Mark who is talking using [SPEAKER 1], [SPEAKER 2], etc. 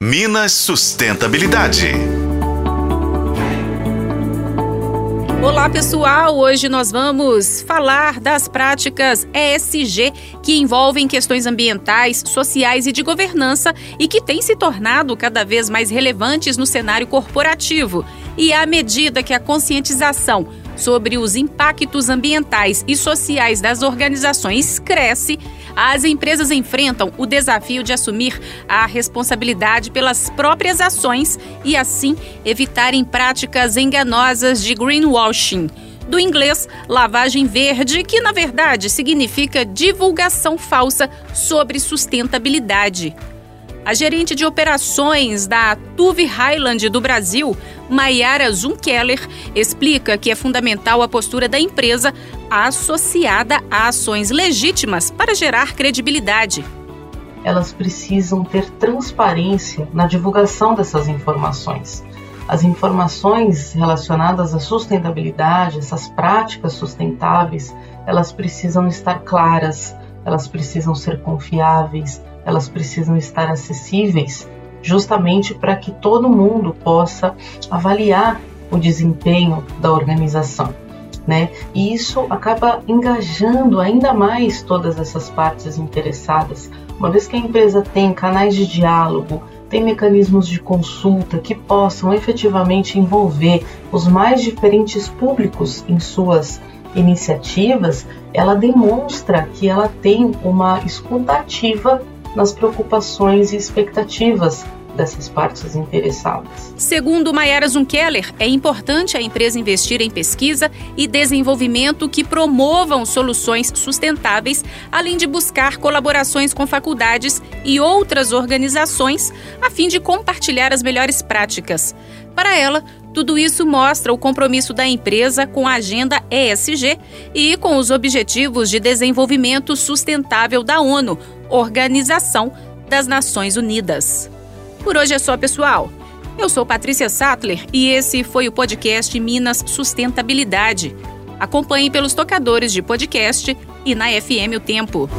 [SPEAKER 1] Minas Sustentabilidade.
[SPEAKER 2] Olá pessoal, hoje nós vamos falar das práticas ESG que envolvem questões ambientais, sociais e de governança e que têm se tornado cada vez mais relevantes no cenário corporativo. E à medida que a conscientização sobre os impactos ambientais e sociais das organizações cresce, as empresas enfrentam o desafio de assumir a responsabilidade pelas próprias ações e, assim, evitarem práticas enganosas de greenwashing. Do inglês, lavagem verde, que na verdade significa divulgação falsa sobre sustentabilidade. A gerente de operações da Tuve Highland do Brasil, Mayara Zunkeller, explica que é fundamental a postura da empresa associada a ações legítimas para gerar credibilidade.
[SPEAKER 3] Elas precisam ter transparência na divulgação dessas informações. As informações relacionadas à sustentabilidade, essas práticas sustentáveis, elas precisam estar claras, elas precisam ser confiáveis, elas precisam estar acessíveis justamente para que todo mundo possa avaliar o desempenho da organização. Né? E isso acaba engajando ainda mais todas essas partes interessadas. Uma vez que a empresa tem canais de diálogo, tem mecanismos de consulta que possam efetivamente envolver os mais diferentes públicos em suas iniciativas, ela demonstra que ela tem uma escutativa nas preocupações e expectativas dessas partes interessadas.
[SPEAKER 2] Segundo Mayara Zunkeller, é importante a empresa investir em pesquisa e desenvolvimento que promovam soluções sustentáveis, além de buscar colaborações com faculdades e outras organizações a fim de compartilhar as melhores práticas. Para ela, tudo isso mostra o compromisso da empresa com a agenda ESG e com os Objetivos de Desenvolvimento Sustentável da ONU, Organização das Nações Unidas. Por hoje é só, pessoal. Eu sou Patrícia Sattler e esse foi o podcast Minas Sustentabilidade. Acompanhe pelos tocadores de podcast e na FM O Tempo.